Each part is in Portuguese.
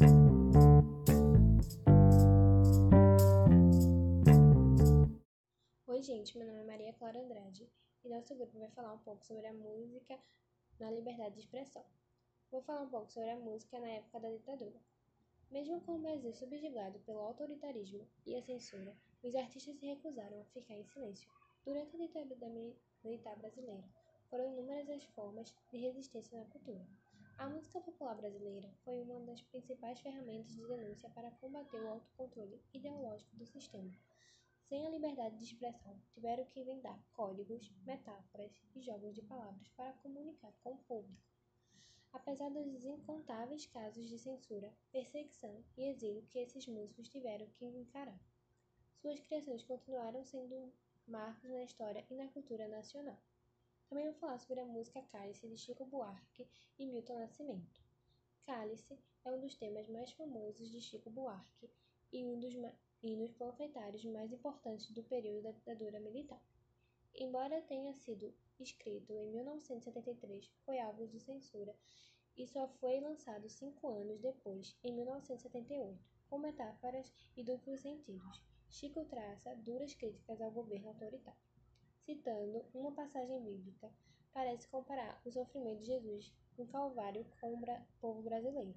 Oi, gente, meu nome é Maria Clara Andrade e nosso grupo vai falar um pouco sobre a música na liberdade de expressão. Vou falar um pouco sobre a música na época da ditadura. Mesmo com o Brasil subjugado pelo autoritarismo e a censura, os artistas se recusaram a ficar em silêncio. Durante a ditadura militar brasileira, foram inúmeras as formas de resistência na cultura. A música popular brasileira foi uma das principais ferramentas de denúncia para combater o autocontrole ideológico do sistema. Sem a liberdade de expressão, tiveram que inventar códigos, metáforas e jogos de palavras para comunicar com o público. Apesar dos incontáveis casos de censura, perseguição e exílio que esses músicos tiveram que encarar, suas criações continuaram sendo marcos na história e na cultura nacional. Também vou falar sobre a música Cálice de Chico Buarque e Milton Nascimento. Cálice é um dos temas mais famosos de Chico Buarque e um dos hinos panfletários mais importantes do período da ditadura militar. Embora tenha sido escrito em 1973, foi alvo de censura e só foi lançado cinco anos depois, em 1978, com metáforas e duplos sentidos. Chico traça duras críticas ao governo autoritário. Citando uma passagem bíblica, parece comparar o sofrimento de Jesus no Calvário com o povo brasileiro.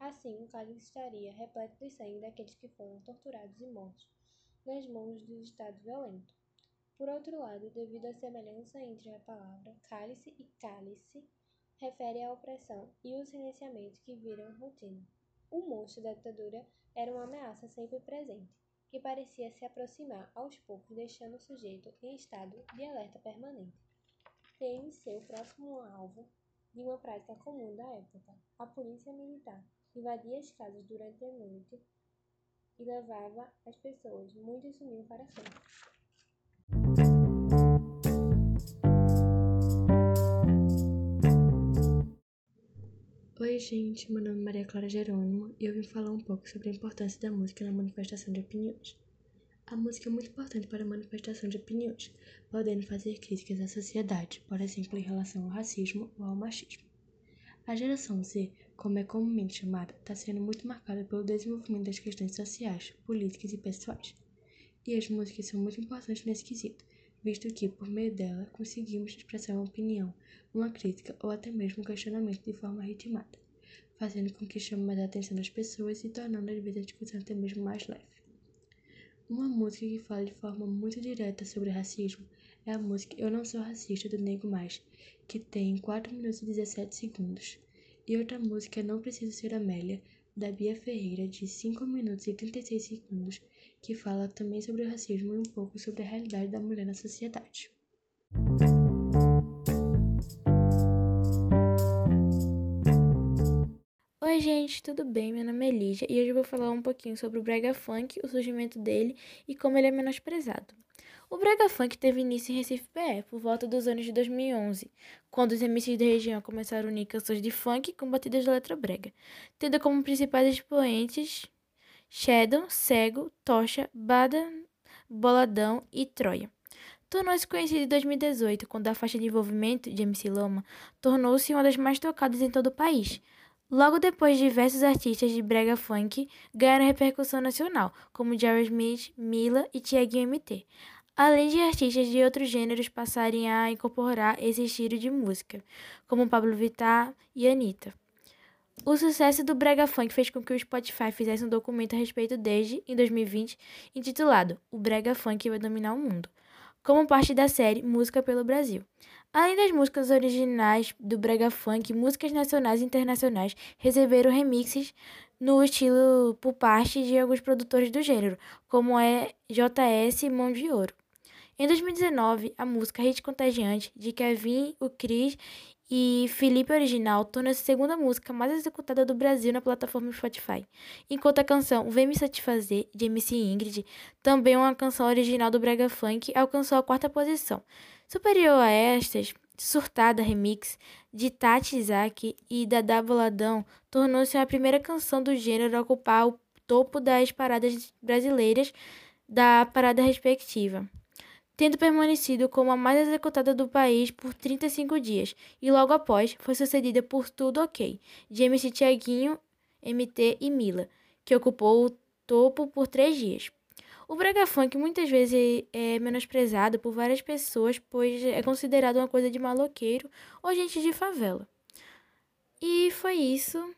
Assim, o cálice estaria repleto de sangue daqueles que foram torturados e mortos nas mãos do Estado violento. Por outro lado, devido à semelhança entre a palavra cálice e cálice, refere à opressão e o silenciamento que viram rotina. O monstro da ditadura era uma ameaça sempre presente, que parecia se aproximar aos poucos, deixando o sujeito em estado de alerta permanente. Teme ser o próximo alvo de uma prática comum da época, a polícia militar invadia as casas durante a noite e levava as pessoas. Muitos sumiam para sempre. Oi, gente, meu nome é Maria Clara Jerônimo e eu vim falar um pouco sobre a importância da música na manifestação de opiniões. A música é muito importante para a manifestação de opiniões, podendo fazer críticas à sociedade, por exemplo, em relação ao racismo ou ao machismo. A geração Z, como é comumente chamada, está sendo muito marcada pelo desenvolvimento das questões sociais, políticas e pessoais. E as músicas são muito importantes nesse quesito, visto que, por meio dela, conseguimos expressar uma opinião, uma crítica ou até mesmo um questionamento de forma ritmada, fazendo com que chame mais a atenção das pessoas e tornando às vezes a discussão até mesmo mais leve. Uma música que fala de forma muito direta sobre racismo é a música Eu Não Sou Racista do Nego Mais, que tem 4 minutos e 17 segundos. E outra música é Não Preciso Ser Amélia, da Bia Ferreira, de 5 minutos e 36 segundos, que fala também sobre o racismo e um pouco sobre a realidade da mulher na sociedade. Oi, gente, tudo bem? Meu nome é Lígia e hoje eu vou falar um pouquinho sobre o brega funk, o surgimento dele e como ele é menosprezado. O brega funk teve início em Recife PE por volta dos anos de 2011, quando os MCs da região começaram a unir canções de funk com batidas de letra brega, tendo como principais expoentes Shadow, Cego, Tocha, Bada, Boladão e Troia. Tornou-se conhecido em 2018, quando a faixa de envolvimento de MC Loma tornou-se uma das mais tocadas em todo o país. Logo depois, diversos artistas de brega funk ganharam repercussão nacional, como Jerry Smith, Mila e Tiaguinho MT, além de artistas de outros gêneros passarem a incorporar esse estilo de música, como Pablo Vittar e Anitta. O sucesso do brega funk fez com que o Spotify fizesse um documento a respeito desde, em 2020, intitulado O Brega Funk vai dominar o mundo, como parte da série Música pelo Brasil. Além das músicas originais do brega funk, músicas nacionais e internacionais receberam remixes no estilo por parte de alguns produtores do gênero, como é JS Mão de Ouro. Em 2019, a música Hit Contagiante, de Kevin, o Cris e Felipe Original, tornou-se a segunda música mais executada do Brasil na plataforma Spotify, enquanto a canção Vem Me Satisfazer, de MC Ingrid, também uma canção original do Brega Funk, alcançou a quarta posição. Superior a estas, Surtada Remix, de Tati Isaac e Dada Boladão, tornou-se a primeira canção do gênero a ocupar o topo das paradas brasileiras da parada respectiva tendo permanecido como a mais executada do país por 35 dias, e logo após foi sucedida por Tudo Ok, de MC Tiaguinho MT e Mila, que ocupou o topo por três dias. O brega funk muitas vezes é menosprezado por várias pessoas, pois é considerado uma coisa de maloqueiro ou gente de favela. E foi isso.